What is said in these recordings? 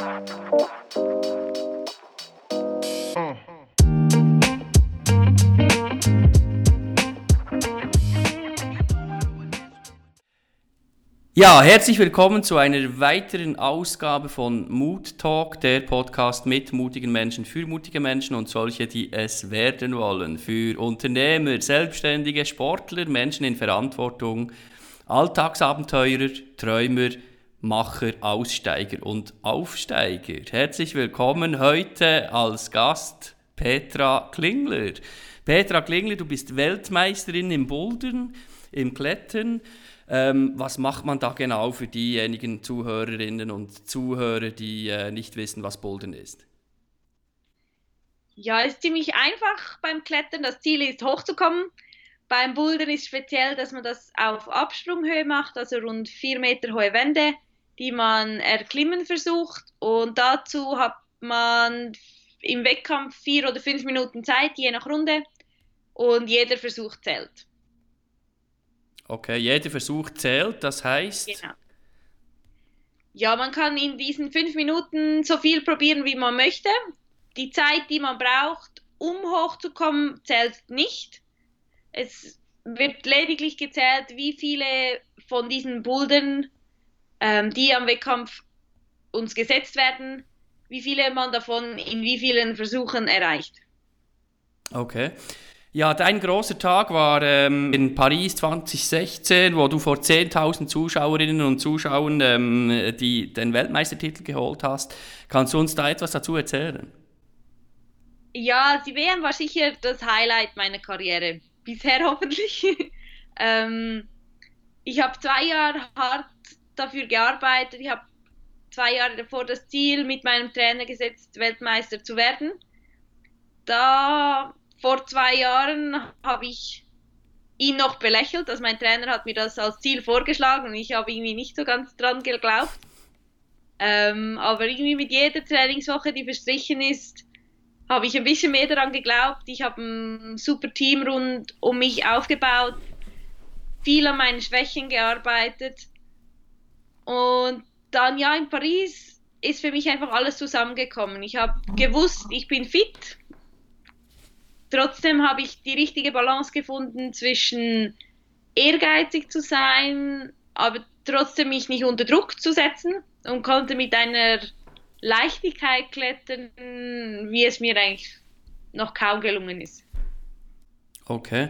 Ja, herzlich willkommen zu einer weiteren Ausgabe von Mood Talk, der Podcast mit mutigen Menschen für mutige Menschen und solche, die es werden wollen. Für Unternehmer, Selbstständige, Sportler, Menschen in Verantwortung, Alltagsabenteurer, Träumer, Macher, Aussteiger und Aufsteiger. Herzlich willkommen heute als Gast Petra Klingler. Petra Klingler, du bist Weltmeisterin im Bouldern, im Klettern. Ähm, was macht man da genau für diejenigen Zuhörerinnen und Zuhörer, die äh, nicht wissen, was Bouldern ist? Ja, es ist ziemlich einfach beim Klettern. Das Ziel ist, hochzukommen. Beim Bouldern ist speziell, dass man das auf Absprunghöhe macht, also rund vier Meter hohe Wände, die man erklimmen versucht. Und dazu hat man im Wettkampf vier oder fünf Minuten Zeit, je nach Runde. Und jeder Versuch zählt. Okay, jeder Versuch zählt, das heißt. Genau. Ja, man kann in diesen fünf Minuten so viel probieren, wie man möchte. Die Zeit, die man braucht, um hochzukommen, zählt nicht. Es wird lediglich gezählt, wie viele von diesen Bouldern, ähm, die am Wettkampf uns gesetzt werden, wie viele man davon in wie vielen Versuchen erreicht. Okay. Ja, dein großer Tag war ähm, in Paris 2016, wo du vor 10.000 Zuschauerinnen und Zuschauern ähm, die, den Weltmeistertitel geholt hast. Kannst du uns da etwas dazu erzählen? Ja, die WM war sicher das Highlight meiner Karriere. Bisher hoffentlich. ähm, ich habe zwei Jahre hart dafür gearbeitet. Ich habe zwei Jahre davor das Ziel mit meinem Trainer gesetzt, Weltmeister zu werden. Da vor zwei Jahren habe ich ihn noch belächelt. Also mein Trainer hat mir das als Ziel vorgeschlagen und ich habe irgendwie nicht so ganz dran geglaubt. Ähm, aber irgendwie mit jeder Trainingswoche, die verstrichen ist, habe ich ein bisschen mehr daran geglaubt. Ich habe ein super Team rund um mich aufgebaut, viel an meinen Schwächen gearbeitet. Und dann ja in Paris ist für mich einfach alles zusammengekommen. Ich habe gewusst, ich bin fit, trotzdem habe ich die richtige Balance gefunden zwischen ehrgeizig zu sein, aber trotzdem mich nicht unter Druck zu setzen und konnte mit einer Leichtigkeit klettern, wie es mir eigentlich noch kaum gelungen ist. Okay.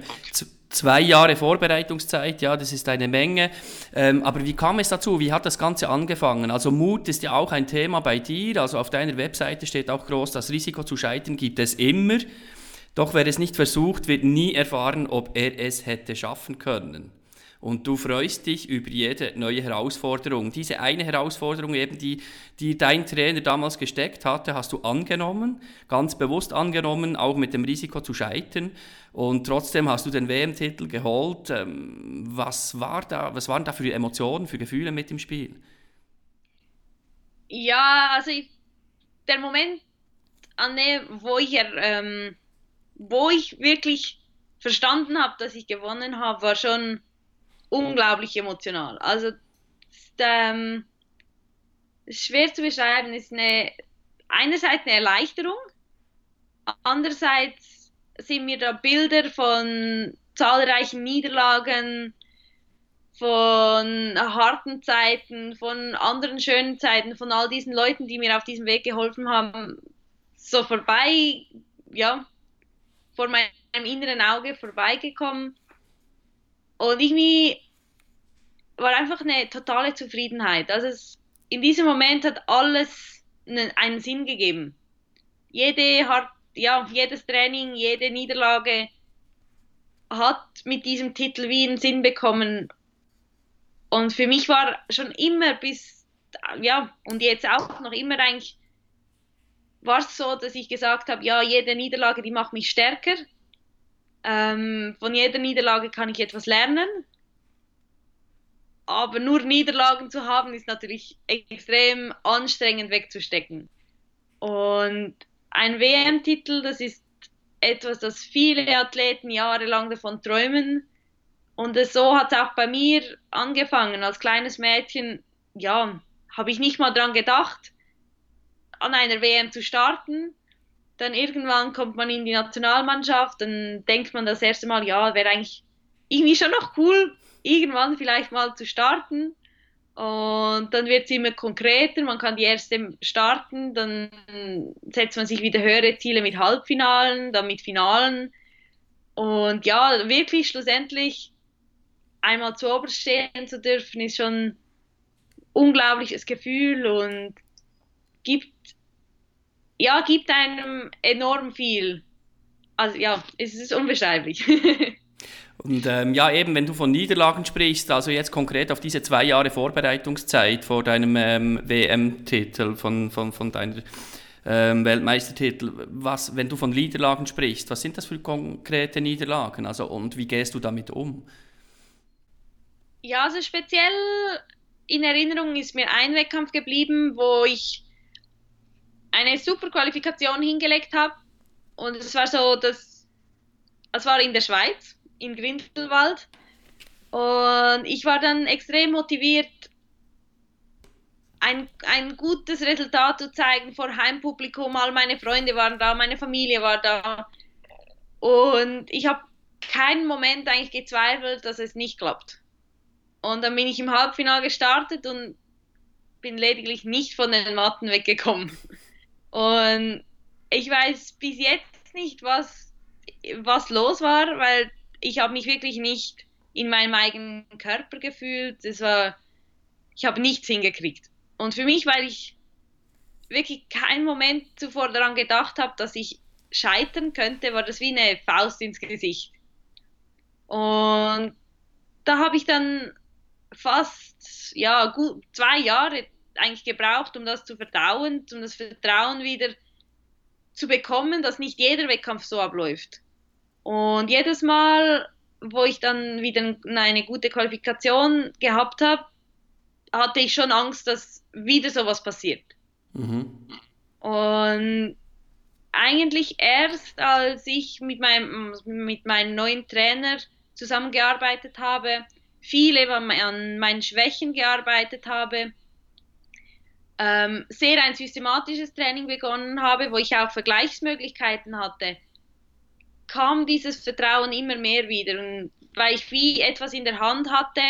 Zwei Jahre Vorbereitungszeit, ja, das ist eine Menge. Ähm, aber wie kam es dazu? Wie hat das Ganze angefangen? Also Mut ist ja auch ein Thema bei dir. Also auf deiner Webseite steht auch groß, das Risiko zu scheitern gibt es immer. Doch wer es nicht versucht, wird nie erfahren, ob er es hätte schaffen können. Und du freust dich über jede neue Herausforderung. Diese eine Herausforderung, eben die, die dein Trainer damals gesteckt hatte, hast du angenommen, ganz bewusst angenommen, auch mit dem Risiko zu scheitern. Und trotzdem hast du den WM-Titel geholt. Ähm, was, war da, was waren da für Emotionen, für Gefühle mit im Spiel? Ja, also ich, der Moment, Anne, wo ich ähm, wo ich wirklich verstanden habe, dass ich gewonnen habe, war schon unglaublich emotional. Also ähm, schwer zu beschreiben, ist eine einerseits eine Erleichterung, andererseits sind mir da Bilder von zahlreichen Niederlagen, von harten Zeiten, von anderen schönen Zeiten, von all diesen Leuten, die mir auf diesem Weg geholfen haben, so vorbei, ja, vor meinem inneren Auge vorbeigekommen. Und irgendwie war einfach eine totale Zufriedenheit. Also es, in diesem Moment hat alles einen, einen Sinn gegeben. Jede hart, ja, jedes Training, jede Niederlage hat mit diesem Titel wie einen Sinn bekommen. Und für mich war schon immer bis, ja, und jetzt auch noch immer eigentlich war es so, dass ich gesagt habe, ja, jede Niederlage, die macht mich stärker. Ähm, von jeder Niederlage kann ich etwas lernen. Aber nur Niederlagen zu haben, ist natürlich extrem anstrengend wegzustecken. Und ein WM-Titel, das ist etwas, das viele Athleten jahrelang davon träumen. Und so hat es auch bei mir angefangen. Als kleines Mädchen, ja, habe ich nicht mal dran gedacht an einer WM zu starten. Dann irgendwann kommt man in die Nationalmannschaft, dann denkt man das erste Mal, ja, wäre eigentlich irgendwie schon noch cool, irgendwann vielleicht mal zu starten. Und dann wird es immer konkreter, man kann die erste starten, dann setzt man sich wieder höhere Ziele mit Halbfinalen, dann mit Finalen. Und ja, wirklich schlussendlich einmal zu oberst stehen zu dürfen, ist schon ein unglaubliches Gefühl und gibt, ja, gibt einem enorm viel. Also ja, es ist unbeschreiblich. Und ähm, ja, eben, wenn du von Niederlagen sprichst, also jetzt konkret auf diese zwei Jahre Vorbereitungszeit vor deinem ähm, WM-Titel, von, von, von deiner ähm, Weltmeistertitel, was, wenn du von Niederlagen sprichst, was sind das für konkrete Niederlagen? Also, und wie gehst du damit um? Ja, also speziell in Erinnerung ist mir ein Wettkampf geblieben, wo ich eine super Qualifikation hingelegt habe. Und es war so, dass es war in der Schweiz in Grindelwald. Und ich war dann extrem motiviert, ein, ein gutes Resultat zu zeigen vor Heimpublikum. All meine Freunde waren da, meine Familie war da. Und ich habe keinen Moment eigentlich gezweifelt, dass es nicht klappt. Und dann bin ich im Halbfinale gestartet und bin lediglich nicht von den Matten weggekommen. Und ich weiß bis jetzt nicht, was, was los war, weil ich habe mich wirklich nicht in meinem eigenen Körper gefühlt. Es war, ich habe nichts hingekriegt. Und für mich, weil ich wirklich keinen Moment zuvor daran gedacht habe, dass ich scheitern könnte, war das wie eine Faust ins Gesicht. Und da habe ich dann fast ja gut zwei Jahre eigentlich gebraucht, um das zu verdauen, um das Vertrauen wieder zu bekommen, dass nicht jeder Wettkampf so abläuft. Und jedes Mal, wo ich dann wieder eine gute Qualifikation gehabt habe, hatte ich schon Angst, dass wieder sowas passiert. Mhm. Und eigentlich erst, als ich mit meinem, mit meinem neuen Trainer zusammengearbeitet habe, viele an meinen Schwächen gearbeitet habe, ähm, sehr ein systematisches Training begonnen habe, wo ich auch Vergleichsmöglichkeiten hatte, kam dieses Vertrauen immer mehr wieder. Und weil ich wie etwas in der Hand hatte,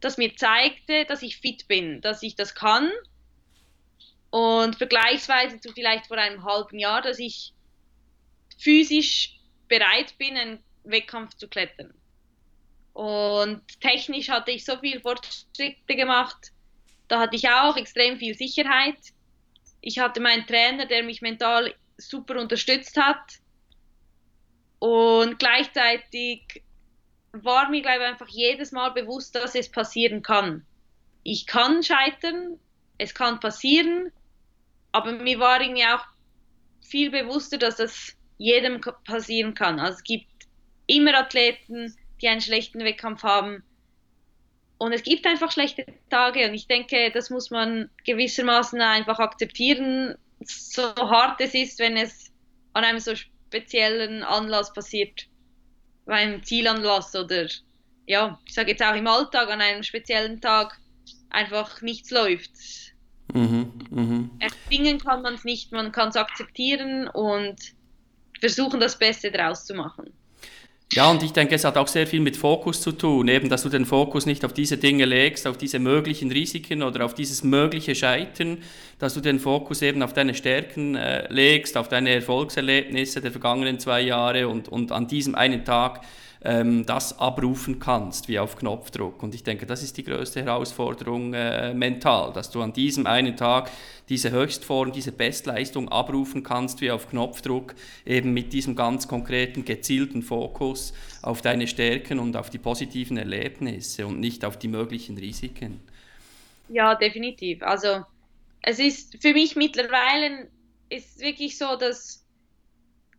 das mir zeigte, dass ich fit bin, dass ich das kann. Und vergleichsweise zu vielleicht vor einem halben Jahr, dass ich physisch bereit bin, einen Wettkampf zu klettern. Und technisch hatte ich so viel Fortschritte gemacht. Da hatte ich auch extrem viel Sicherheit. Ich hatte meinen Trainer, der mich mental super unterstützt hat. Und gleichzeitig war mir, glaube ich, einfach jedes Mal bewusst, dass es passieren kann. Ich kann scheitern, es kann passieren, aber mir war irgendwie auch viel bewusster, dass das jedem passieren kann. Also es gibt immer Athleten, die einen schlechten Wettkampf haben. Und es gibt einfach schlechte Tage und ich denke, das muss man gewissermaßen einfach akzeptieren, so hart es ist, wenn es an einem so speziellen Anlass passiert, beim Zielanlass oder ja, ich sage jetzt auch im Alltag an einem speziellen Tag einfach nichts läuft. Mhm, mh. Erzwingen kann man es nicht, man kann es akzeptieren und versuchen, das Beste draus zu machen. Ja, und ich denke, es hat auch sehr viel mit Fokus zu tun, eben, dass du den Fokus nicht auf diese Dinge legst, auf diese möglichen Risiken oder auf dieses mögliche Scheitern, dass du den Fokus eben auf deine Stärken äh, legst, auf deine Erfolgserlebnisse der vergangenen zwei Jahre und, und an diesem einen Tag ähm, das abrufen kannst, wie auf Knopfdruck. Und ich denke, das ist die größte Herausforderung äh, mental, dass du an diesem einen Tag diese Höchstform, diese Bestleistung abrufen kannst, wie auf Knopfdruck, eben mit diesem ganz konkreten, gezielten Fokus auf deine Stärken und auf die positiven Erlebnisse und nicht auf die möglichen Risiken. Ja, definitiv. Also es ist für mich mittlerweile ist wirklich so, dass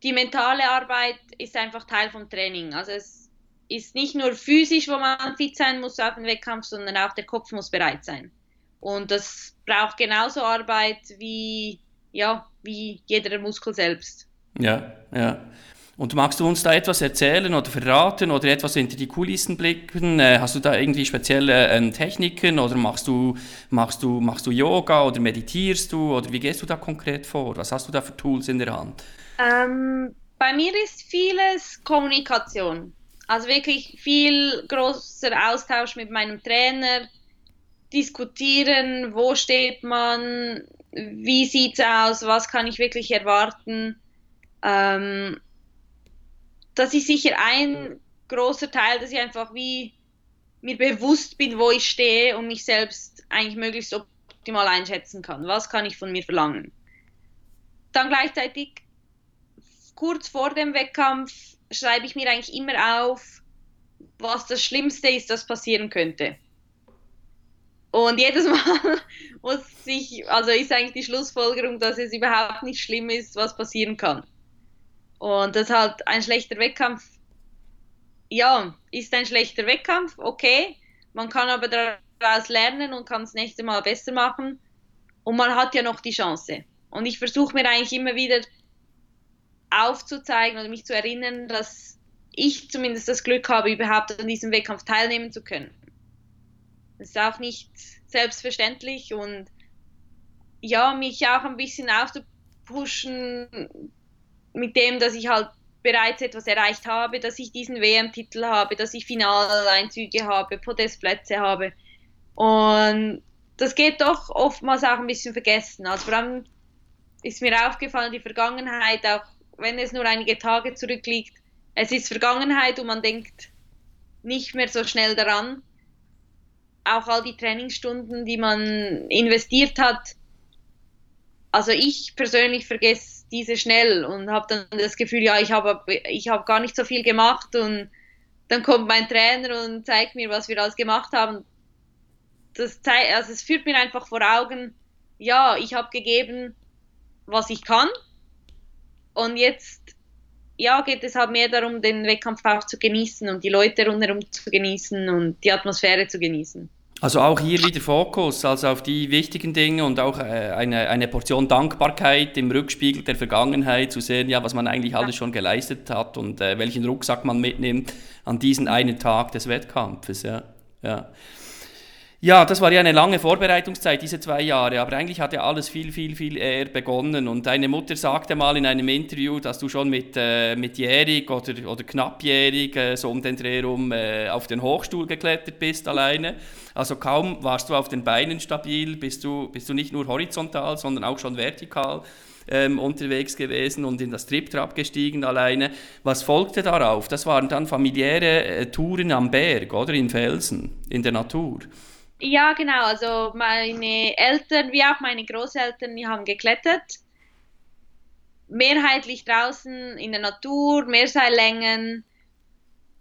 die mentale Arbeit ist einfach Teil vom Training. Also es ist nicht nur physisch, wo man fit sein muss auf dem Wettkampf, sondern auch der Kopf muss bereit sein. Und das braucht genauso Arbeit wie, ja, wie jeder Muskel selbst. Ja, ja. Und magst du uns da etwas erzählen oder verraten oder etwas hinter die Kulissen blicken? Äh, hast du da irgendwie spezielle äh, Techniken oder machst du, machst, du, machst du Yoga oder meditierst du oder wie gehst du da konkret vor? Was hast du da für Tools in der Hand? Ähm, bei mir ist vieles Kommunikation. Also wirklich viel großer Austausch mit meinem Trainer, diskutieren, wo steht man, wie sieht es aus, was kann ich wirklich erwarten. Ähm, das ist sicher ein großer Teil, dass ich einfach wie mir bewusst bin, wo ich stehe und mich selbst eigentlich möglichst optimal einschätzen kann. Was kann ich von mir verlangen? Dann gleichzeitig kurz vor dem Wettkampf schreibe ich mir eigentlich immer auf, was das Schlimmste ist, das passieren könnte. Und jedes Mal muss ich, also ist eigentlich die Schlussfolgerung, dass es überhaupt nicht schlimm ist, was passieren kann. Und das halt ein schlechter Wettkampf, ja, ist ein schlechter Wettkampf, okay. Man kann aber daraus lernen und kann das nächste Mal besser machen. Und man hat ja noch die Chance. Und ich versuche mir eigentlich immer wieder aufzuzeigen oder mich zu erinnern, dass ich zumindest das Glück habe, überhaupt an diesem Wettkampf teilnehmen zu können. Das ist auch nicht selbstverständlich und ja, mich auch ein bisschen aufzupushen, mit dem, dass ich halt bereits etwas erreicht habe, dass ich diesen WM-Titel habe, dass ich Finaleinzüge habe, Podestplätze habe. Und das geht doch oftmals auch ein bisschen vergessen. Also vor allem ist mir aufgefallen, die Vergangenheit, auch wenn es nur einige Tage zurückliegt, es ist Vergangenheit und man denkt nicht mehr so schnell daran. Auch all die Trainingsstunden, die man investiert hat. Also ich persönlich vergesse diese schnell und habe dann das Gefühl, ja, ich habe ich hab gar nicht so viel gemacht und dann kommt mein Trainer und zeigt mir, was wir alles gemacht haben. Das zeigt, also es führt mir einfach vor Augen, ja, ich habe gegeben, was ich kann und jetzt ja, geht es halt mehr darum, den Wettkampf auch zu genießen und die Leute rundherum zu genießen und die Atmosphäre zu genießen. Also auch hier wieder Fokus, also auf die wichtigen Dinge und auch äh, eine, eine Portion Dankbarkeit im Rückspiegel der Vergangenheit zu sehen, ja, was man eigentlich alles schon geleistet hat und äh, welchen Rucksack man mitnimmt an diesen einen Tag des Wettkampfes. Ja. Ja. Ja, das war ja eine lange Vorbereitungszeit, diese zwei Jahre, aber eigentlich hat ja alles viel, viel, viel eher begonnen. Und deine Mutter sagte mal in einem Interview, dass du schon mit, äh, mit jährig oder, oder knappjährig, äh, so um den Dreh rum, äh, auf den Hochstuhl geklettert bist alleine. Also kaum warst du auf den Beinen stabil, bist du, bist du nicht nur horizontal, sondern auch schon vertikal. Ähm, unterwegs gewesen und in das Triptrap gestiegen alleine. Was folgte darauf? Das waren dann familiäre äh, Touren am Berg oder in Felsen, in der Natur. Ja, genau. Also meine Eltern wie auch meine Großeltern, die haben geklettert. Mehrheitlich draußen in der Natur, Mehrseillängen.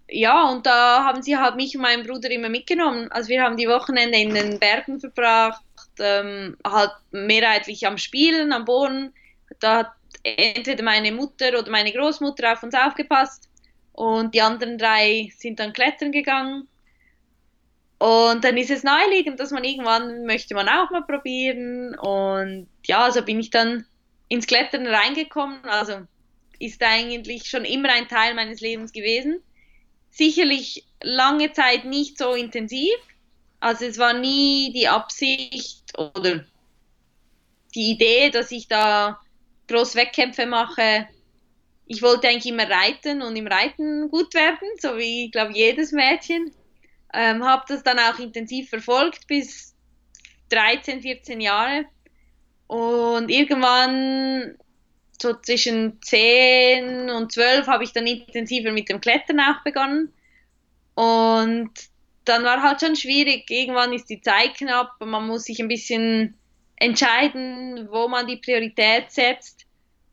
Ja, und da haben sie halt mich und meinen Bruder immer mitgenommen. Also wir haben die Wochenende in den Bergen verbracht, ähm, halt mehrheitlich am Spielen, am Boden. Da hat entweder meine Mutter oder meine Großmutter auf uns aufgepasst und die anderen drei sind dann klettern gegangen. Und dann ist es naheliegend, dass man irgendwann möchte man auch mal probieren. Und ja, so bin ich dann ins Klettern reingekommen. Also ist eigentlich schon immer ein Teil meines Lebens gewesen. Sicherlich lange Zeit nicht so intensiv. Also es war nie die Absicht oder die Idee, dass ich da groß Wettkämpfe mache. Ich wollte eigentlich immer reiten und im Reiten gut werden, so wie, glaube jedes Mädchen. Ähm, habe das dann auch intensiv verfolgt bis 13, 14 Jahre. Und irgendwann, so zwischen 10 und 12, habe ich dann intensiver mit dem Klettern auch begonnen. Und dann war halt schon schwierig. Irgendwann ist die Zeit knapp und man muss sich ein bisschen entscheiden, wo man die Priorität setzt.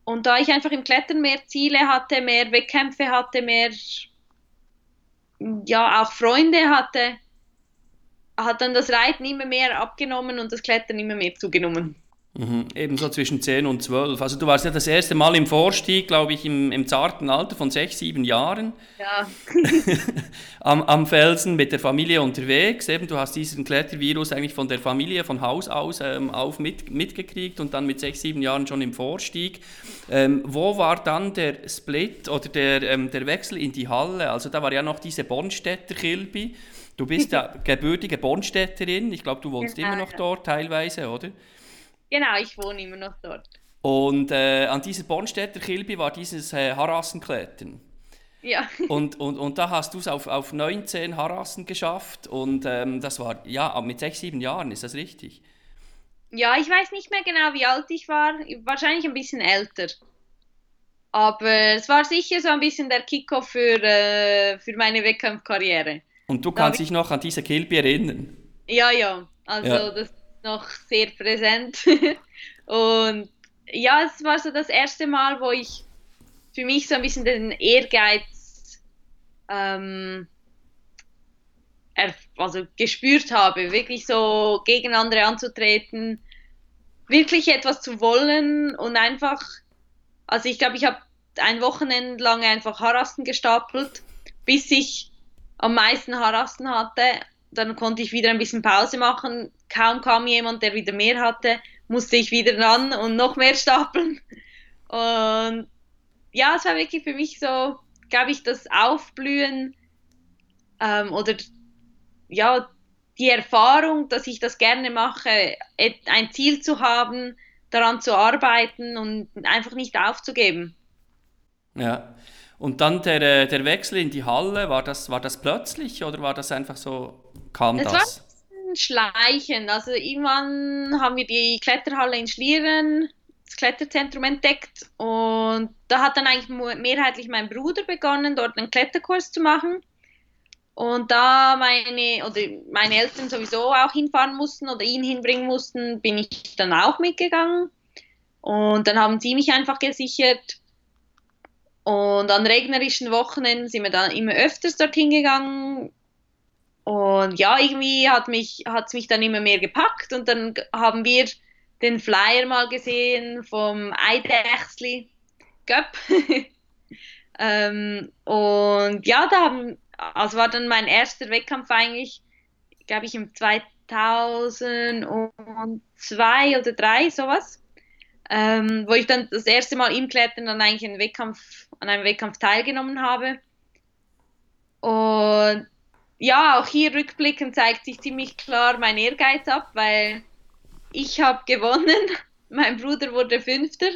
Und da ich einfach im Klettern mehr Ziele hatte, mehr Wettkämpfe hatte, mehr ja auch Freunde hatte, hat dann das Reiten immer mehr abgenommen und das Klettern immer mehr zugenommen. Mhm. Ebenso zwischen 10 und 12. Also du warst ja das erste Mal im Vorstieg, glaube ich, im, im zarten Alter von 6, 7 Jahren. Ja. am, am Felsen mit der Familie unterwegs. Eben, du hast diesen Klettervirus eigentlich von der Familie von Haus aus ähm, auf mit, mitgekriegt und dann mit 6, 7 Jahren schon im Vorstieg. Ähm, wo war dann der Split oder der, ähm, der Wechsel in die Halle? Also da war ja noch diese Bornstädter Kilby. Du bist ja gebürtige Bornstädterin. Ich glaube, du wohnst Genau, immer noch ja. dort teilweise, oder? Genau, ich wohne immer noch dort. Und äh, an dieser Bornstädter Kilby war dieses äh, Harassenklettern. Ja. Und, und, und da hast du es auf, auf 19 Harassen geschafft und ähm, das war, ja, mit 6, 7 Jahren, ist das richtig? Ja, ich weiß nicht mehr genau, wie alt ich war. Wahrscheinlich ein bisschen älter. Aber es war sicher so ein bisschen der Kickoff für, äh, für meine Wettkampfkarriere. Und du Da kannst dich noch an diese Kilby erinnern? Ja, ja. Also Ja. das noch sehr präsent. Und ja, es war so das erste Mal, wo ich für mich so ein bisschen den Ehrgeiz ähm, also gespürt habe, wirklich so gegen andere anzutreten, wirklich etwas zu wollen und einfach, also ich glaube, ich habe ein Wochenende lang einfach Harassen gestapelt, bis ich am meisten Harassen hatte. Dann konnte ich wieder ein bisschen Pause machen. Kaum kam jemand, der wieder mehr hatte, musste ich wieder ran und noch mehr stapeln. Und ja, es war wirklich für mich so, glaube ich, das Aufblühen ähm, oder ja, die Erfahrung, dass ich das gerne mache, ein Ziel zu haben, daran zu arbeiten und einfach nicht aufzugeben. Ja. Und dann der, äh, der Wechsel in die Halle, war das, war das plötzlich oder war das einfach so, kam Es das? Schleichen. Also irgendwann haben wir die Kletterhalle in Schlieren, das Kletterzentrum entdeckt und da hat dann eigentlich mehrheitlich mein Bruder begonnen, dort einen Kletterkurs zu machen. Und da meine oder meine Eltern sowieso auch hinfahren mussten oder ihn hinbringen mussten, bin ich dann auch mitgegangen. Und dann haben sie mich einfach gesichert. Und an regnerischen Wochenenden sind wir dann immer öfters dorthin gegangen. Und ja, irgendwie hat mich, mich dann immer mehr gepackt und dann haben wir den Flyer mal gesehen vom Eidechsli Cup. ähm, und ja, da haben, also war dann mein erster Wettkampf eigentlich, glaube ich, im 2002 oder 3 sowas, ähm, wo ich dann das erste Mal im Klettern dann eigentlich einen Wettkampf, an einem Wettkampf teilgenommen habe. Und ja, auch hier rückblickend zeigt sich ziemlich klar mein Ehrgeiz ab, weil ich habe gewonnen, mein Bruder wurde Fünfter.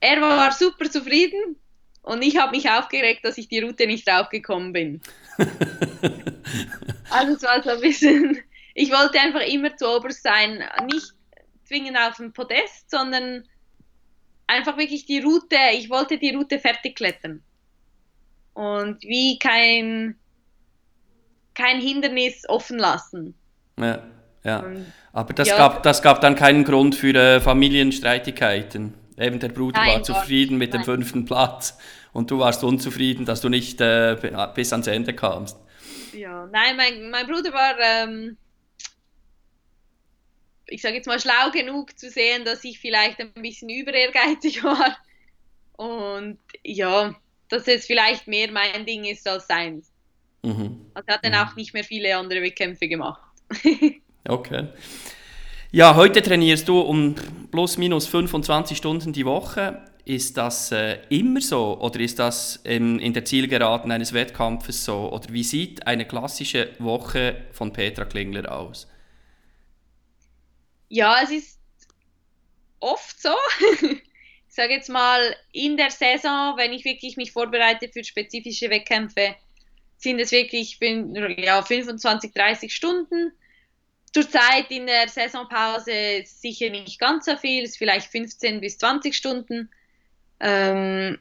Er war super zufrieden und ich habe mich aufgeregt, dass ich die Route nicht draufgekommen bin. Also es war so ein bisschen, ich wollte einfach immer zu oberst sein, nicht zwingend auf dem Podest, sondern einfach wirklich die Route, ich wollte die Route fertig klettern. Und wie kein, kein Hindernis offen lassen. Ja, ja. Aber das, Ja. gab, das gab dann keinen Grund für äh, Familienstreitigkeiten. Eben der Bruder Nein, war zufrieden mit dem nein. fünften Platz und du warst unzufrieden, dass du nicht äh, bis ans Ende kamst. Ja, nein, mein, mein Bruder war, ähm, ich sage jetzt mal, schlau genug zu sehen, dass ich vielleicht ein bisschen überehrgeizig war. Und ja, dass es vielleicht mehr mein Ding ist als seins. Mhm. Also er hat dann auch nicht mehr viele andere Wettkämpfe gemacht. Okay. Ja, heute trainierst du um plus minus 25 Stunden die Woche. Ist das äh, immer so oder ist das ähm, in der Zielgeraden eines Wettkampfes so? Oder wie sieht eine klassische Woche von Petra Klingler aus? Ja, es ist oft so. Ich sage jetzt mal, in der Saison, wenn ich wirklich mich vorbereite für spezifische Wettkämpfe, sind es wirklich fün- ja, 25, 30 Stunden. Zurzeit in der Saisonpause sicher nicht ganz so viel, ist vielleicht 15 bis 20 Stunden. Ähm,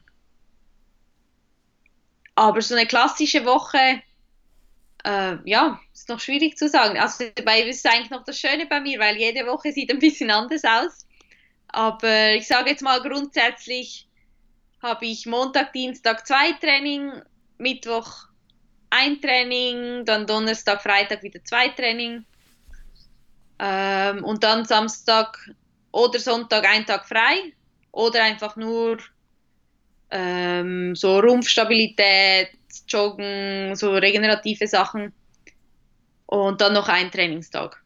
aber so eine klassische Woche, äh, ja, ist noch schwierig zu sagen. Also bei, das ist eigentlich noch das Schöne bei mir, weil jede Woche sieht ein bisschen anders aus. Aber ich sage jetzt mal grundsätzlich habe ich Montag, Dienstag zwei Training, Mittwoch ein Training, dann Donnerstag, Freitag wieder zwei Training. Ähm, und dann Samstag oder Sonntag einen Tag frei oder einfach nur ähm, so Rumpfstabilität, Joggen, so regenerative Sachen und dann noch ein Trainingstag.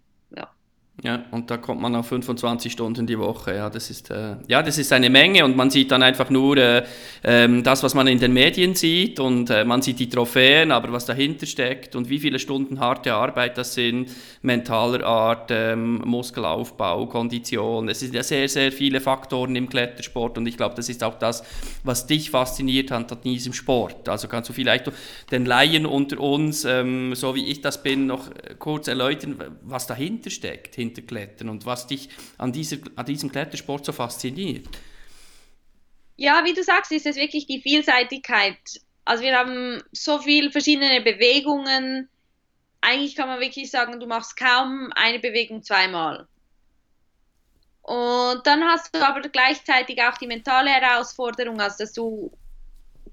Ja, und da kommt man auf 25 Stunden die Woche. Ja, das ist, äh, ja, das ist eine Menge und man sieht dann einfach nur äh, äh, das, was man in den Medien sieht und äh, man sieht die Trophäen, aber was dahinter steckt und wie viele Stunden harte Arbeit das sind, mentaler Art, ähm, Muskelaufbau, Kondition. Es sind ja sehr, sehr viele Faktoren im Klettersport und ich glaube, das ist auch das, was dich fasziniert hat an diesem Sport. Also kannst du vielleicht den Laien unter uns, ähm, so wie ich das bin, noch kurz erläutern, was dahinter steckt Hinterklettern und was dich an, dieser, an diesem Klettersport so fasziniert? Ja, wie du sagst, ist es wirklich die Vielseitigkeit. Also wir haben so viele verschiedene Bewegungen. Eigentlich kann man wirklich sagen, du machst kaum eine Bewegung zweimal. Und dann hast du aber gleichzeitig auch die mentale Herausforderung, also dass du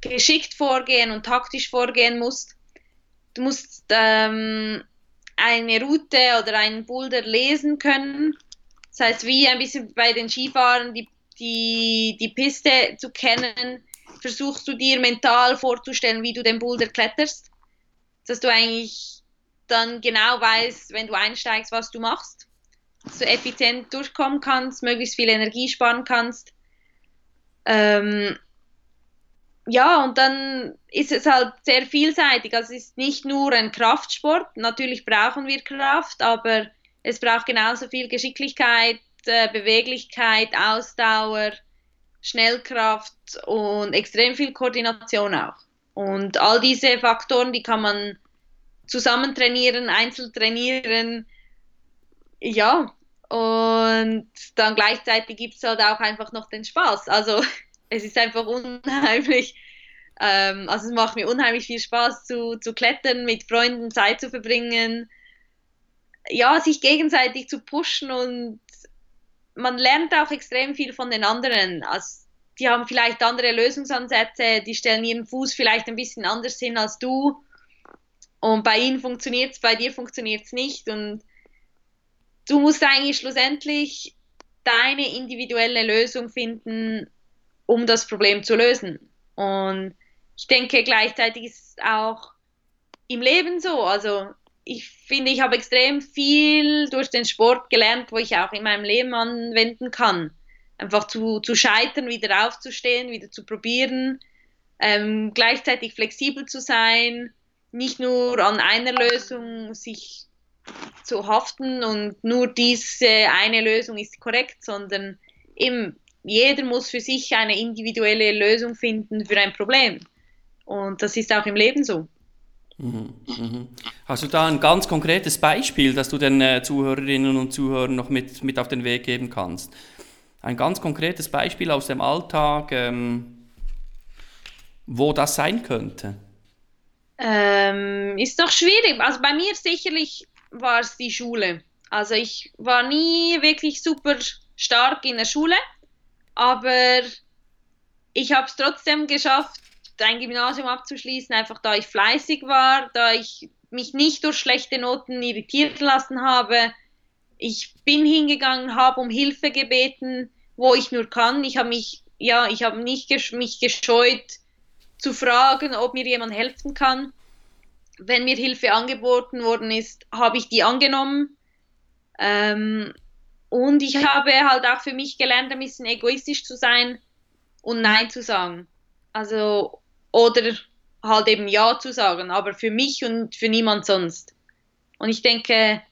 geschickt vorgehen und taktisch vorgehen musst. Du musst ähm, eine Route oder einen Boulder lesen können. Das heißt, wie ein bisschen bei den Skifahren die, die, die Piste zu kennen, versuchst du dir mental vorzustellen, wie du den Boulder kletterst. Dass du eigentlich dann genau weißt, wenn du einsteigst, was du machst. Dass du effizient durchkommen kannst, möglichst viel Energie sparen kannst. Ähm, ja, und dann ist es halt sehr vielseitig. Also es ist nicht nur ein Kraftsport. Natürlich brauchen wir Kraft, aber es braucht genauso viel Geschicklichkeit, äh, Beweglichkeit, Ausdauer, Schnellkraft und extrem viel Koordination auch. Und all diese Faktoren, die kann man zusammen trainieren, einzeln trainieren. Ja, und dann gleichzeitig gibt es halt auch einfach noch den Spaß. Also es ist einfach unheimlich, ähm, also es macht mir unheimlich viel Spaß zu, zu klettern, mit Freunden Zeit zu verbringen, ja, sich gegenseitig zu pushen und man lernt auch extrem viel von den anderen. Also, die haben vielleicht andere Lösungsansätze, die stellen ihren Fuß vielleicht ein bisschen anders hin als du. Und bei ihnen funktioniert es, bei dir funktioniert es nicht. Und du musst eigentlich schlussendlich deine individuelle Lösung finden, um das Problem zu lösen. Und ich denke, gleichzeitig ist es auch im Leben so. Also ich finde, ich habe extrem viel durch den Sport gelernt, wo ich auch in meinem Leben anwenden kann. Einfach zu, zu scheitern, wieder aufzustehen, wieder zu probieren, ähm, gleichzeitig flexibel zu sein, nicht nur an einer Lösung sich zu haften und nur diese eine Lösung ist korrekt, sondern eben jeder muss für sich eine individuelle Lösung finden für ein Problem. Und das ist auch im Leben so. Mhm, mhm. Hast du da ein ganz konkretes Beispiel, das du den äh, Zuhörerinnen und Zuhörern noch mit, mit auf den Weg geben kannst? Ein ganz konkretes Beispiel aus dem Alltag, ähm, wo das sein könnte? Ähm, ist doch schwierig. Also bei mir sicherlich war es die Schule. Also ich war nie wirklich super stark in der Schule aber ich habe es trotzdem geschafft, ein Gymnasium abzuschließen, einfach da ich fleißig war, da ich mich nicht durch schlechte Noten irritieren lassen habe. Ich bin hingegangen, habe um Hilfe gebeten, wo ich nur kann. Ich habe mich, ja, ich habe nicht gesch mich gescheut zu fragen, ob mir jemand helfen kann. Wenn mir Hilfe angeboten worden ist, habe ich die angenommen. Ähm, und ich habe halt auch für mich gelernt, ein bisschen egoistisch zu sein und Nein zu sagen. Also, oder halt eben Ja zu sagen, aber für mich und für niemand sonst. Und ich denke,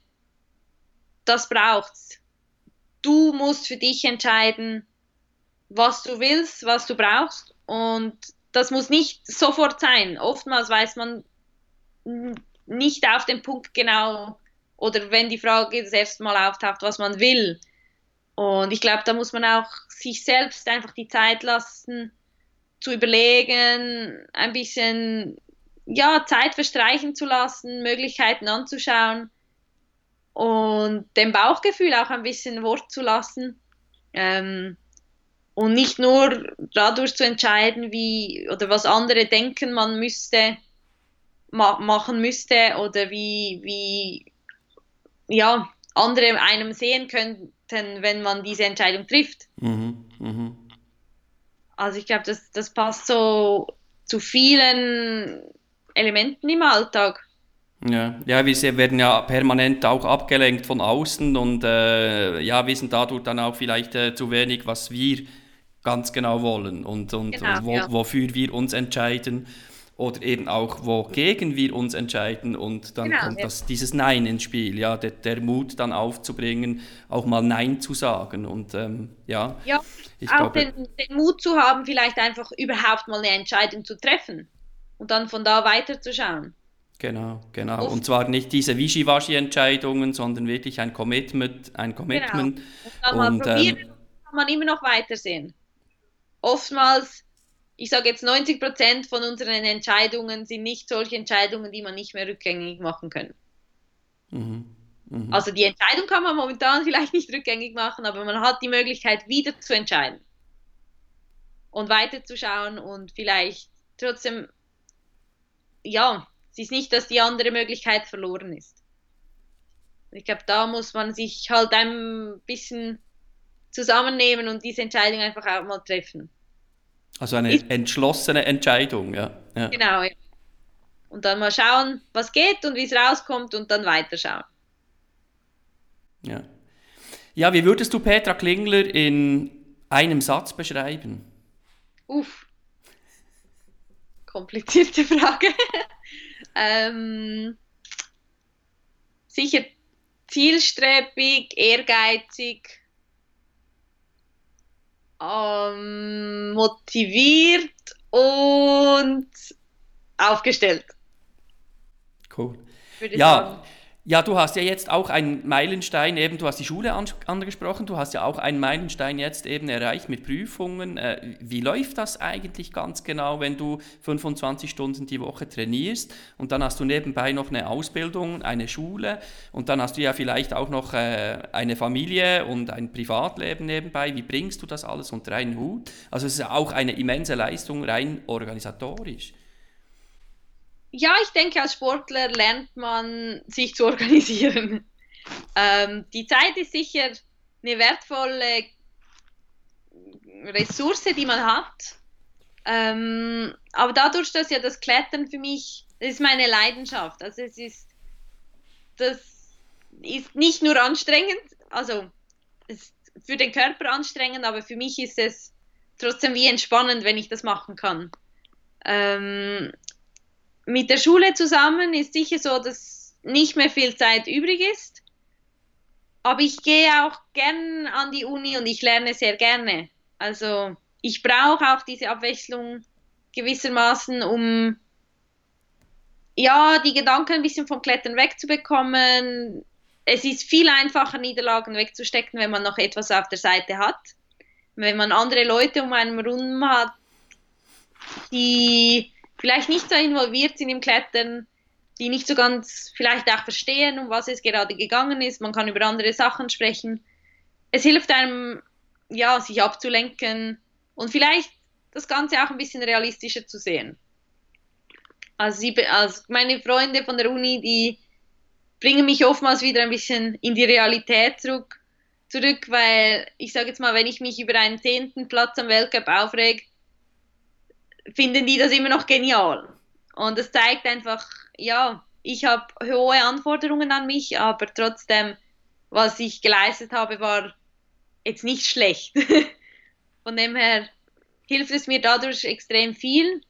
das braucht's. Du musst für dich entscheiden, was du willst, was du brauchst. Und das muss nicht sofort sein. Oftmals weiß man nicht auf den Punkt genau, oder wenn die Frage das erste Mal auftaucht, was man will. Und ich glaube, da muss man auch sich selbst einfach die Zeit lassen, zu überlegen, ein bisschen ja, Zeit verstreichen zu lassen, Möglichkeiten anzuschauen und dem Bauchgefühl auch ein bisschen Wort zu lassen. Ähm, und nicht nur dadurch zu entscheiden, wie oder was andere denken, man müsste ma machen müsste oder wie, wie ja, andere einem sehen könnten, wenn man diese Entscheidung trifft. Mhm. Mhm. Also ich glaube, das, das passt so zu vielen Elementen im Alltag. Ja, ja, wir werden ja permanent auch abgelenkt von außen und äh, ja, wissen dadurch dann auch vielleicht äh, zu wenig, was wir ganz genau wollen und, und, Genau, und wo, ja. wofür wir uns entscheiden oder eben auch wogegen wir uns entscheiden und dann Genau, kommt ja. das, dieses Nein ins Spiel, ja, der, der Mut dann aufzubringen, auch mal Nein zu sagen und ähm, ja, Ja, ich auch glaube, den, den Mut zu haben, vielleicht einfach überhaupt mal eine Entscheidung zu treffen und dann von da weiterzuschauen. genau, genau und zwar nicht diese Wischiwaschi-Entscheidungen, sondern wirklich ein Commitment, ein Commitment Und dann mal Und, probieren, ähm, kann man immer noch weitersehen. Oftmals, ich sage jetzt 90 Prozent von unseren Entscheidungen sind nicht solche Entscheidungen, die man nicht mehr rückgängig machen kann. Mhm. Mhm. Also die Entscheidung kann man momentan vielleicht nicht rückgängig machen, aber man hat die Möglichkeit, wieder zu entscheiden und weiterzuschauen und vielleicht trotzdem, ja, es ist nicht, dass die andere Möglichkeit verloren ist. Ich glaube, da muss man sich halt ein bisschen zusammennehmen und diese Entscheidung einfach auch mal treffen. Also eine Ich- entschlossene Entscheidung, ja. ja. Genau, ja. Und dann mal schauen, was geht und wie es rauskommt und dann weiterschauen. Ja. ja, wie würdest du Petra Klingler in einem Satz beschreiben? Uff. Komplizierte Frage. ähm, sicher zielstrebig, ehrgeizig, ähm, motiviert und aufgestellt, Cool. Ja, sagen. Ja, du hast ja jetzt auch einen Meilenstein, eben, du hast die Schule an, angesprochen, du hast ja auch einen Meilenstein jetzt eben erreicht mit Prüfungen. Äh, wie läuft das eigentlich ganz genau, wenn du 25 Stunden die Woche trainierst und dann hast du nebenbei noch eine Ausbildung, eine Schule und dann hast du ja vielleicht auch noch äh, eine Familie und ein Privatleben nebenbei. Wie bringst du das alles unter einen Hut? Also es ist ja auch eine immense Leistung rein organisatorisch. Ja, ich denke, als Sportler lernt man sich zu organisieren. Ähm, die Zeit ist sicher eine wertvolle Ressource, die man hat. Ähm, aber dadurch, dass ja das Klettern für mich, das ist meine Leidenschaft. Also es ist, das ist nicht nur anstrengend, also es ist für den Körper anstrengend, aber für mich ist es trotzdem wie entspannend, wenn ich das machen kann. Ähm, mit der Schule zusammen ist sicher so, dass nicht mehr viel Zeit übrig ist. Aber ich gehe auch gern an die Uni und ich lerne sehr gerne. Also ich brauche auch diese Abwechslung gewissermaßen, um ja, die Gedanken ein bisschen vom Klettern wegzubekommen. Es ist viel einfacher, Niederlagen wegzustecken, wenn man noch etwas auf der Seite hat. Wenn man andere Leute um einen rum hat, die vielleicht nicht so involviert sind im Klettern, die nicht so ganz vielleicht auch verstehen, um was es gerade gegangen ist. Man kann über andere Sachen sprechen. Es hilft einem, ja, sich abzulenken und vielleicht das Ganze auch ein bisschen realistischer zu sehen. Also, sie, also meine Freunde von der Uni, die bringen mich oftmals wieder ein bisschen in die Realität zurück, zurück weil ich sage jetzt mal, wenn ich mich über einen zehnten Platz am Weltcup aufreg, finden die das immer noch genial. Und das zeigt einfach, ja, ich habe hohe Anforderungen an mich, aber trotzdem, was ich geleistet habe, war jetzt nicht schlecht. Von dem her hilft es mir dadurch extrem viel.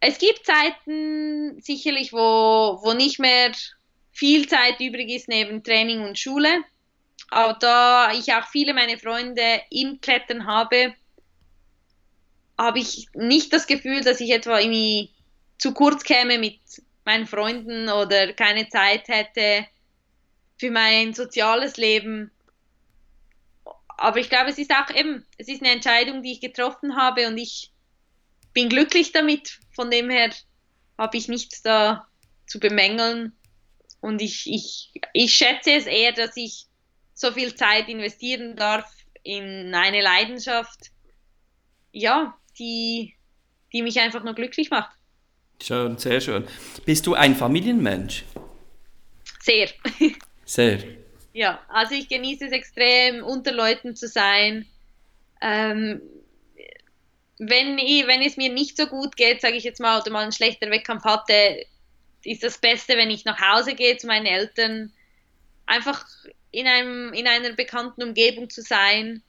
Es gibt Zeiten sicherlich, wo, wo nicht mehr viel Zeit übrig ist neben Training und Schule. Aber da ich auch viele meiner Freunde im Klettern habe, habe ich nicht das Gefühl, dass ich etwa irgendwie zu kurz käme mit meinen Freunden oder keine Zeit hätte für mein soziales Leben. Aber ich glaube, es ist auch eben, es ist eine Entscheidung, die ich getroffen habe und ich bin glücklich damit. Von dem her habe ich nichts da zu bemängeln. Und ich, ich, ich schätze es eher, dass ich so viel Zeit investieren darf in eine Leidenschaft, ja, die, die mich einfach nur glücklich macht. Schön, sehr schön. Bist du ein Familienmensch? Sehr. Sehr. Ja, also ich genieße es extrem, unter Leuten zu sein. Ähm, wenn, ich, wenn es mir nicht so gut geht, sage ich jetzt mal, oder mal einen schlechten Wettkampf hatte, ist das Beste, wenn ich nach Hause gehe zu meinen Eltern, einfach in, einem, in einer bekannten Umgebung zu sein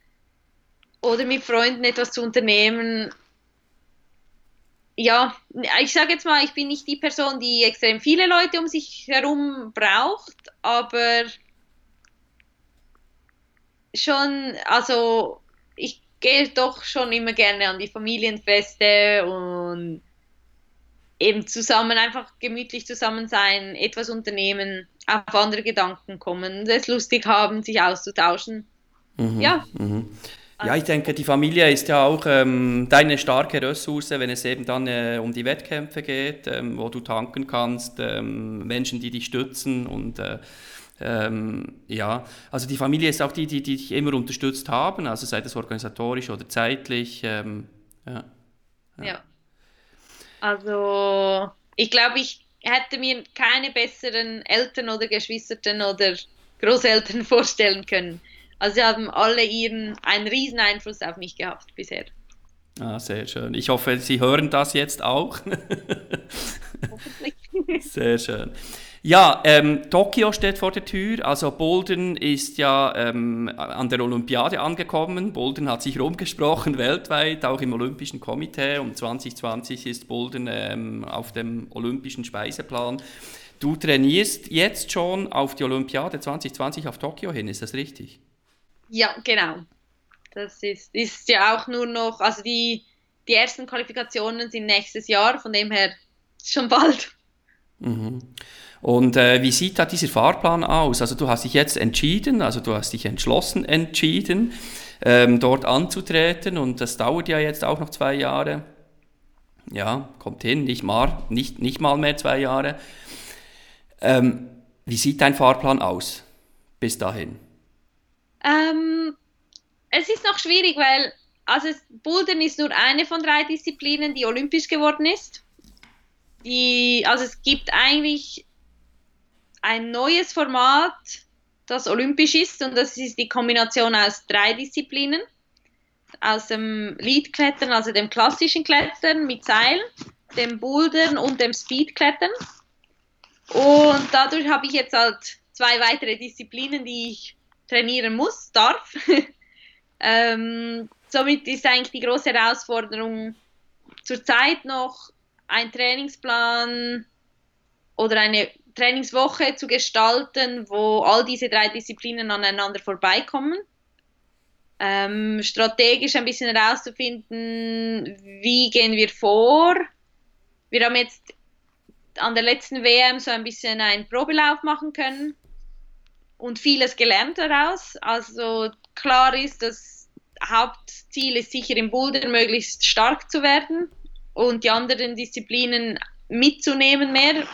oder mit Freunden etwas zu unternehmen. Ja, ich sage jetzt mal, ich bin nicht die Person, die extrem viele Leute um sich herum braucht, aber schon, also ich gehe doch schon immer gerne an die Familienfeste und eben zusammen einfach gemütlich zusammen sein, etwas unternehmen, auf andere Gedanken kommen, es lustig haben, sich auszutauschen. Mhm, ja. Mhm. Ja, ich denke, die Familie ist ja auch ähm, deine starke Ressource, wenn es eben dann äh, um die Wettkämpfe geht, ähm, wo du tanken kannst, ähm, Menschen, die dich stützen und äh, ähm, ja, also die Familie ist auch die, die, die dich immer unterstützt haben, also sei das organisatorisch oder zeitlich. Ähm, ja. ja. ja. Also ich glaube, ich hätte mir keine besseren Eltern oder Geschwisterten oder Großeltern vorstellen können. Also sie haben alle ihren einen riesen Einfluss auf mich gehabt bisher. Ah, sehr schön. Ich hoffe, Sie hören das jetzt auch. Hoffentlich. sehr schön. Ja, ähm, Tokio steht vor der Tür. Also Bolden ist ja ähm, an der Olympiade angekommen. Bolden hat sich rumgesprochen weltweit, auch im Olympischen Komitee. Und 2020 ist Bolden ähm, auf dem Olympischen Speiseplan. Du trainierst jetzt schon auf die Olympiade 2020 auf Tokio hin, ist das richtig? Ja, genau. Das ist, ist ja auch nur noch, also die, die ersten Qualifikationen sind nächstes Jahr, von dem her schon bald. Mhm. Und äh, wie sieht da dieser Fahrplan aus? Also du hast dich jetzt entschieden, also du hast dich entschlossen entschieden, ähm, dort anzutreten und das dauert ja jetzt auch noch zwei Jahre. Ja, kommt hin, nicht mal, nicht, nicht mal mehr zwei Jahre. Ähm, wie sieht dein Fahrplan aus bis dahin? Ähm, es ist noch schwierig, weil also Bouldern ist nur eine von drei Disziplinen, die olympisch geworden ist. Die, also es gibt eigentlich ein neues Format, das olympisch ist und das ist die Kombination aus drei Disziplinen. Aus dem Leadklettern, also dem klassischen Klettern mit Seil, dem Bouldern und dem Speedklettern. Und dadurch habe ich jetzt halt zwei weitere Disziplinen, die ich trainieren muss, darf. ähm, somit ist eigentlich die große Herausforderung zurzeit noch ein Trainingsplan oder eine Trainingswoche zu gestalten, wo all diese drei Disziplinen aneinander vorbeikommen. Ähm, strategisch ein bisschen herauszufinden, wie gehen wir vor. Wir haben jetzt an der letzten WM so ein bisschen einen Probelauf machen können und vieles gelernt daraus. Also klar ist, das Hauptziel ist sicher im Boulder möglichst stark zu werden und die anderen Disziplinen mitzunehmen mehr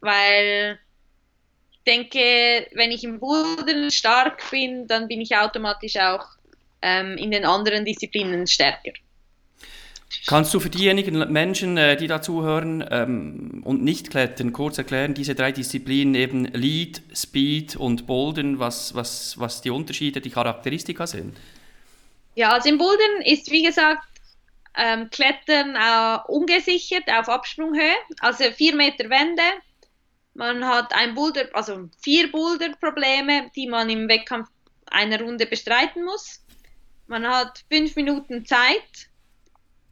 weil ich denke, wenn ich im Boulder stark bin, dann bin ich automatisch auch ähm, in den anderen Disziplinen stärker. Kannst du für diejenigen Menschen, äh, die da zuhören ähm, und nicht klettern, kurz erklären, diese drei Disziplinen eben Lead, Speed und Bolden, was, was, was die Unterschiede, die Charakteristika sind? Ja, also im Bolden ist wie gesagt ähm, Klettern äh, ungesichert auf Absprunghöhe, also vier Meter Wände, man hat ein Boulder, also vier Boulder-Probleme, die man im Wettkampf einer Runde bestreiten muss. Man hat fünf Minuten Zeit.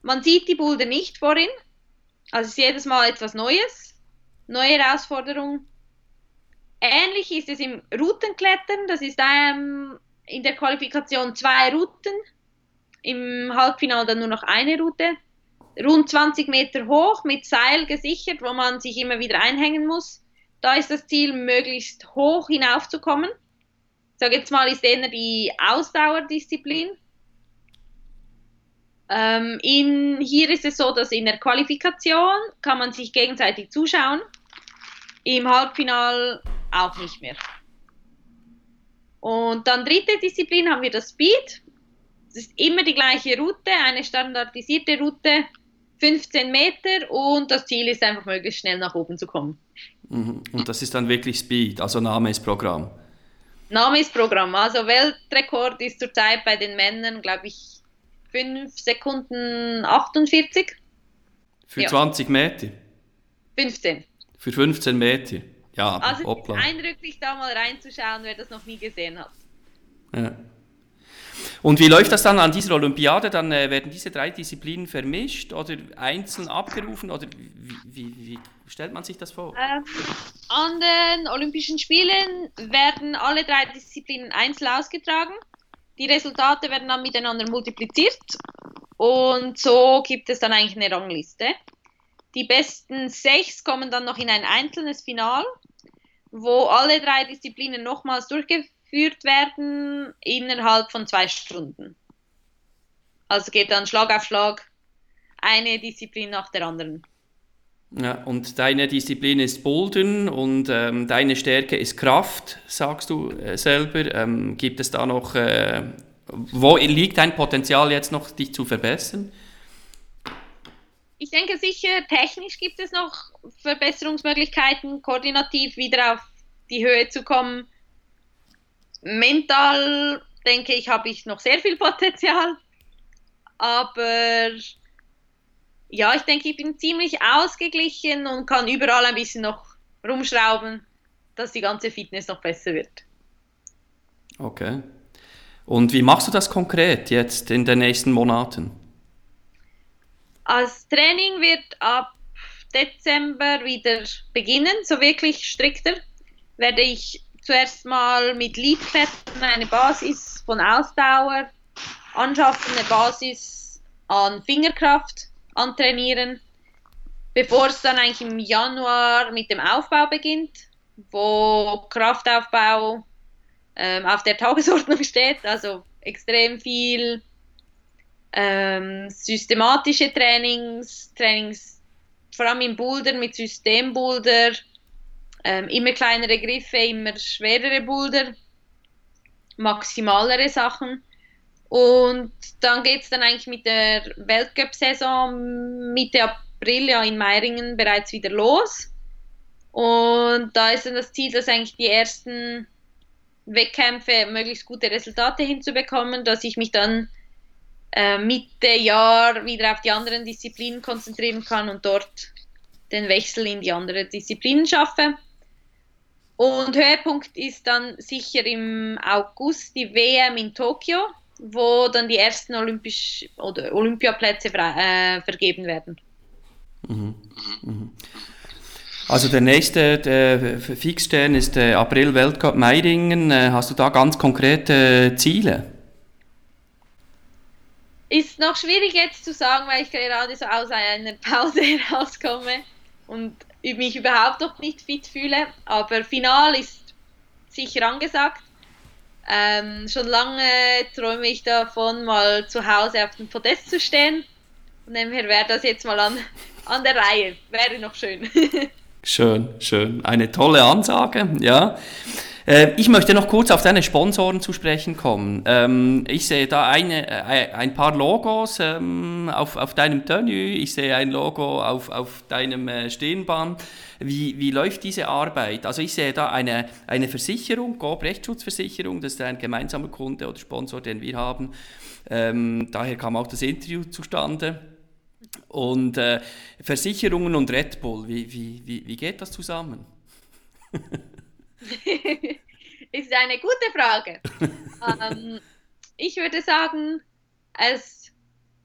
Man sieht die Boulder nicht vorhin. Also ist jedes Mal etwas Neues. Neue Herausforderung. Ähnlich ist es im Routenklettern. Das ist ähm, in der Qualifikation zwei Routen. Im Halbfinale dann nur noch eine Route. Rund 20 Meter hoch mit Seil gesichert, wo man sich immer wieder einhängen muss. Da ist das Ziel, möglichst hoch hinaufzukommen. Ich sage jetzt mal, ist eher die Ausdauerdisziplin. Ähm, in, hier ist es so, dass in der Qualifikation kann man sich gegenseitig zuschauen. Im Halbfinal auch nicht mehr. Und dann dritte Disziplin haben wir das Speed. Das ist immer die gleiche Route, eine standardisierte Route, 15 Meter und das Ziel ist einfach möglichst schnell nach oben zu kommen. Mhm. Und das ist dann wirklich Speed, also Name ist Programm. Name ist Programm. Also Weltrekord ist zurzeit bei den Männern, glaube ich, 5 Sekunden 48. Für ja. 20 Meter? 15. Für 15 Meter. Ja, also hoppla. eindrücklich, da mal reinzuschauen, wer das noch nie gesehen hat. Ja. Und wie läuft das dann an dieser Olympiade? Dann äh, werden diese drei Disziplinen vermischt oder einzeln abgerufen? Oder wie, wie, wie stellt man sich das vor? Ähm, an den Olympischen Spielen werden alle drei Disziplinen einzeln ausgetragen. Die Resultate werden dann miteinander multipliziert und so gibt es dann eigentlich eine Rangliste. Die besten sechs kommen dann noch in ein einzelnes Final, wo alle drei Disziplinen nochmals durchgeführt werden innerhalb von zwei Stunden. Also geht dann Schlag auf Schlag eine Disziplin nach der anderen. Ja, und deine Disziplin ist Bouldern und ähm, deine Stärke ist Kraft, sagst du äh, selber. Ähm, gibt es da noch, äh, wo liegt dein Potenzial jetzt noch, dich zu verbessern? Ich denke sicher, technisch gibt es noch Verbesserungsmöglichkeiten, koordinativ wieder auf die Höhe zu kommen. Mental denke ich, habe ich noch sehr viel Potenzial. Aber ja, ich denke, ich bin ziemlich ausgeglichen und kann überall ein bisschen noch rumschrauben, dass die ganze Fitness noch besser wird. Okay. Und wie machst du das konkret jetzt in den nächsten Monaten? Das Training wird ab Dezember wieder beginnen, so wirklich strikter. Werde ich zuerst mal mit Leadplätten eine Basis von Ausdauer anschaffen, eine Basis an Fingerkraft antrainieren, bevor es dann eigentlich im Januar mit dem Aufbau beginnt, wo Kraftaufbau ähm, auf der Tagesordnung steht, also extrem viel ähm, systematische Trainings, Trainings vor allem im Boulder mit Systemboulder, ähm, immer kleinere Griffe, immer schwerere Boulder, maximalere Sachen. Und dann geht es dann eigentlich mit der Weltcup-Saison Mitte April ja in Meiringen bereits wieder los. Und da ist dann das Ziel, dass eigentlich die ersten Wettkämpfe möglichst gute Resultate hinzubekommen, dass ich mich dann äh, Mitte Jahr wieder auf die anderen Disziplinen konzentrieren kann und dort den Wechsel in die andere Disziplinen schaffe. Und Höhepunkt ist dann sicher im August die WM in Tokio wo dann die ersten Olympisch oder Olympiaplätze äh, vergeben werden. Mhm. Mhm. Also der nächste der Fixstern ist der April Weltcup Meiringen. Äh, hast du da ganz konkrete Ziele? Ist noch schwierig jetzt zu sagen, weil ich gerade so aus einer Pause herauskomme und mich überhaupt noch nicht fit fühle. Aber Final ist sicher angesagt. Ähm, schon lange träume ich davon, mal zu Hause auf dem Podest zu stehen. Von dem her wäre das jetzt mal an, an der Reihe. Wäre noch schön. schön, schön. Eine tolle Ansage, ja. Äh, ich möchte noch kurz auf deine Sponsoren zu sprechen kommen. Ähm, ich sehe da eine, äh, ein paar Logos ähm, auf, auf deinem Tenue, ich sehe ein Logo auf, auf deinem äh, Stirnband. Wie, wie läuft diese Arbeit? Also ich sehe da eine, eine Versicherung, GOB Rechtsschutzversicherung, das ist ein gemeinsamer Kunde oder Sponsor, den wir haben. Ähm, daher kam auch das Interview zustande. Und Versicherungen und Red Bull, wie, wie, wie geht das zusammen? ist eine gute Frage. ähm, ich würde sagen, es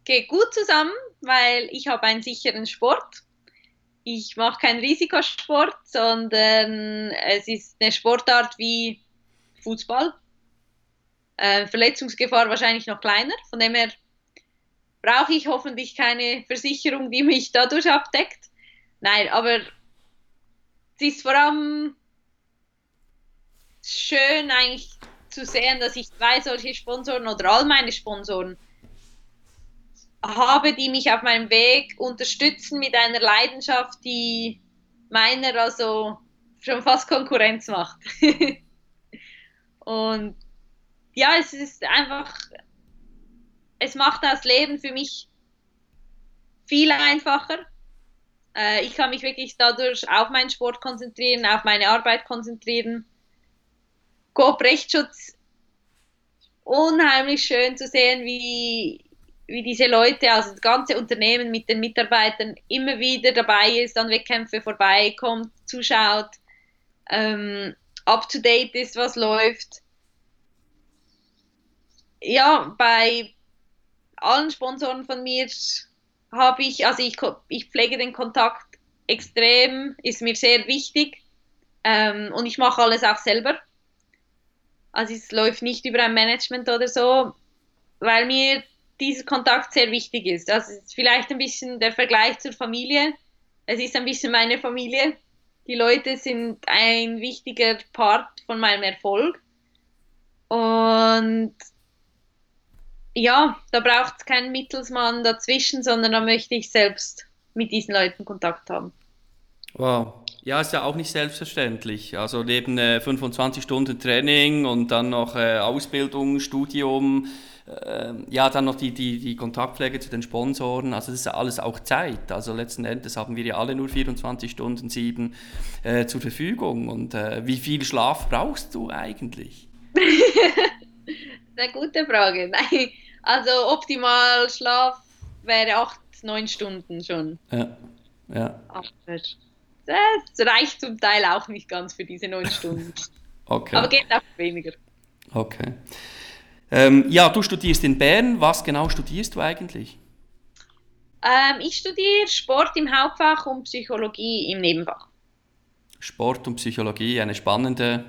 geht gut zusammen, weil ich habe einen sicheren Sport. Ich mache keinen Risikosport, sondern es ist eine Sportart wie Fußball. Äh, Verletzungsgefahr wahrscheinlich noch kleiner. Von dem her brauche ich hoffentlich keine Versicherung, die mich dadurch abdeckt. Nein, aber es ist vor allem schön eigentlich zu sehen, dass ich zwei solche Sponsoren oder all meine Sponsoren habe, die mich auf meinem Weg unterstützen mit einer Leidenschaft, die meiner also schon fast Konkurrenz macht. Und ja, es ist einfach, es macht das Leben für mich viel einfacher. Äh, ich kann mich wirklich dadurch auf meinen Sport konzentrieren, auf meine Arbeit konzentrieren Coop Rechtsschutz unheimlich schön zu sehen, wie, wie diese Leute, also das ganze Unternehmen mit den Mitarbeitern immer wieder dabei ist, an Wettkämpfe vorbeikommt, zuschaut, ähm, up to date ist, was läuft. Ja, bei allen Sponsoren von mir habe ich, also ich, ich pflege den Kontakt extrem, ist mir sehr wichtig ähm, und ich mache alles auch selber. Also es läuft nicht über ein Management oder so, weil mir dieser Kontakt sehr wichtig ist. Das ist vielleicht ein bisschen der Vergleich zur Familie. Es ist ein bisschen meine Familie. Die Leute sind ein wichtiger Part von meinem Erfolg. Und ja, da braucht es keinen Mittelsmann dazwischen, sondern da möchte ich selbst mit diesen Leuten Kontakt haben. Wow. Ja, ist ja auch nicht selbstverständlich. Also neben äh, 25 Stunden Training und dann noch äh, Ausbildung, Studium, äh, ja, dann noch die, die, die Kontaktpflege zu den Sponsoren. Also das ist ja alles auch Zeit. Also letzten Endes haben wir ja alle nur 24 Stunden, sieben äh, zur Verfügung. Und äh, wie viel Schlaf brauchst du eigentlich? Eine gute Frage. Nein, also optimal Schlaf wäre acht, neun Stunden schon. Ja. ja. Aber das reicht zum Teil auch nicht ganz für diese neun Stunden. Okay. Aber geht auch weniger. Okay. Ähm, ja, du studierst in Bern. Was genau studierst du eigentlich? Ähm, ich studiere Sport im Hauptfach und Psychologie im Nebenfach. Sport und Psychologie, eine spannende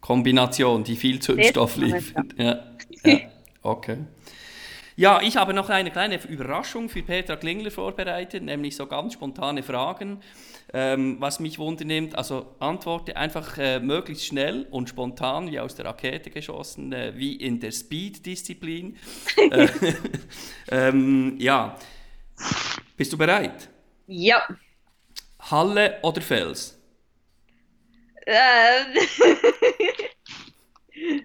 Kombination, die viel Zündstoff liefert. Ja. ja. Okay. Ja, ich habe noch eine kleine Überraschung für Petra Klingler vorbereitet, nämlich so ganz spontane Fragen. Ähm, was mich wundernimmt, also antworte einfach äh, möglichst schnell und spontan, wie aus der Rakete geschossen, äh, wie in der Speed-Disziplin. äh, ähm, ja, bist du bereit? Ja. Halle oder Fels? Ähm.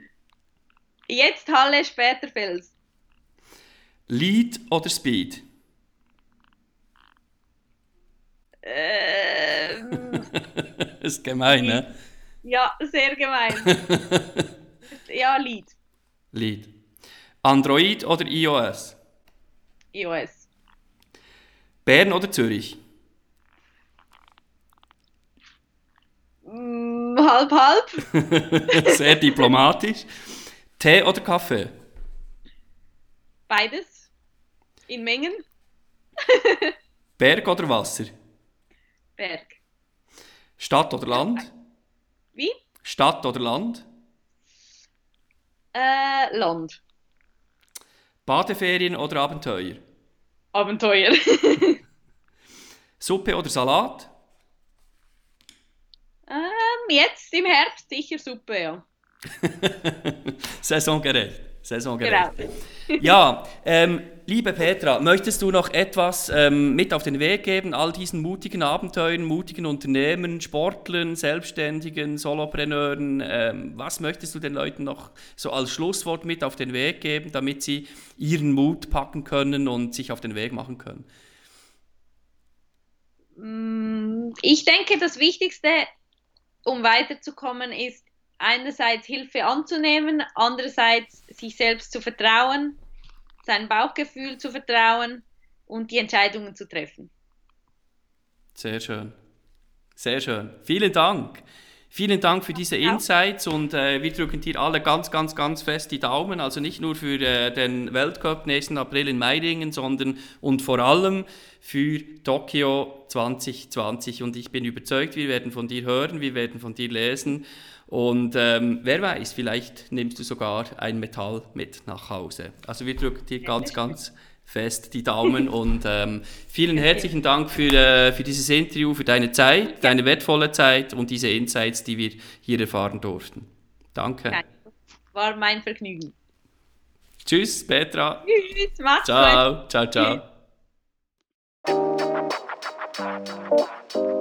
Jetzt Halle, später Fels. Lead oder Speed? Ähm, das ist gemein, ne? Ja, sehr gemein. ja, Lead. Lead. Android oder iOS? iOS. Bern oder Zürich? Mm, halb, halb. sehr diplomatisch. Tee oder Kaffee? Beides. In Mengen. Berg oder Wasser? Berg. Stadt oder Land? Wie? Stadt oder Land? Äh, Land. Badeferien oder Abenteuer? Abenteuer. Suppe oder Salat? Ähm, jetzt im Herbst sicher Suppe, ja. Saisongerecht. Saisongerecht. Genau. ja, ähm, liebe Petra, möchtest du noch etwas ähm, mit auf den Weg geben, all diesen mutigen Abenteuern, mutigen Unternehmen, Sportlern, Selbstständigen, Solopreneuren? Ähm, was möchtest du den Leuten noch so als Schlusswort mit auf den Weg geben, damit sie ihren Mut packen können und sich auf den Weg machen können? Mm, ich denke, das Wichtigste, um weiterzukommen, ist einerseits Hilfe anzunehmen, andererseits sich selbst zu vertrauen, sein Bauchgefühl zu vertrauen und die Entscheidungen zu treffen. Sehr schön. Sehr schön. Vielen Dank. Vielen Dank für diese Insights und äh, wir drücken dir alle ganz, ganz, ganz fest die Daumen. Also nicht nur für äh, den Weltcup nächsten April in Meiringen, sondern und vor allem für Tokio 2020. Und ich bin überzeugt, wir werden von dir hören, wir werden von dir lesen. Und ähm, wer weiß, vielleicht nimmst du sogar ein Metall mit nach Hause. Also wir drücken dir ganz, ganz fest die Daumen und ähm, vielen herzlichen Dank für, äh, für dieses Interview, für deine Zeit, deine wertvolle Zeit und diese Insights, die wir hier erfahren durften. Danke. War mein Vergnügen. Tschüss, Petra. Tschüss, mach's ciao. gut. Ciao, ciao, ciao.